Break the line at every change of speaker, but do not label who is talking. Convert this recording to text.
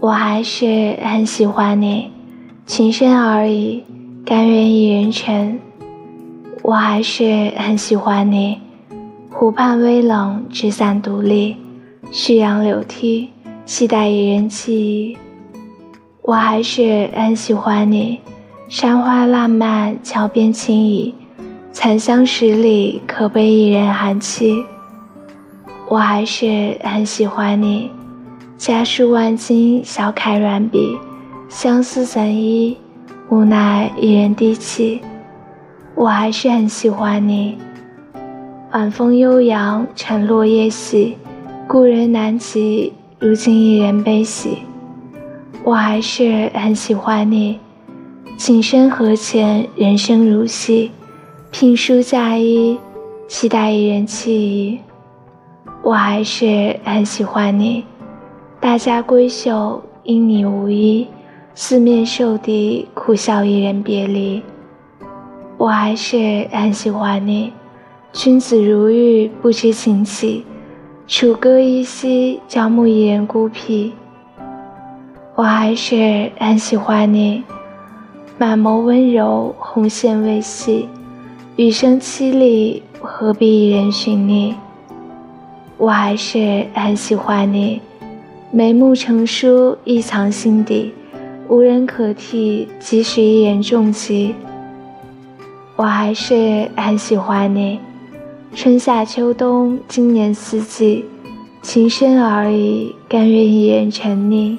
我还是很喜欢你，情深而已，甘愿一人沉。我还是很喜欢你，湖畔微冷，纸伞独立，夕阳柳梯，期待一人栖息。我还是很喜欢你，山花烂漫，桥边轻倚，残香十里，可悲一人寒栖。我还是很喜欢你。家书万金，小楷软笔，相思怎依？无奈一人低泣。我还是很喜欢你。晚风悠扬，晨落叶细，故人难及，如今一人悲喜。我还是很喜欢你。情深何浅，人生如戏，聘书嫁衣，期待一人弃矣。我还是很喜欢你。大家闺秀，因你无依，四面受敌，苦笑一人别离。我还是很喜欢你，君子如玉，不知情起，楚歌依稀，教牧一人孤僻。我还是很喜欢你，满眸温柔，红线未系，余生凄厉，何必一人寻觅？我还是很喜欢你。眉目成书，意藏心底，无人可替，即使一人重疾。我还是很喜欢你，春夏秋冬，今年四季，情深而已，甘愿一人沉溺。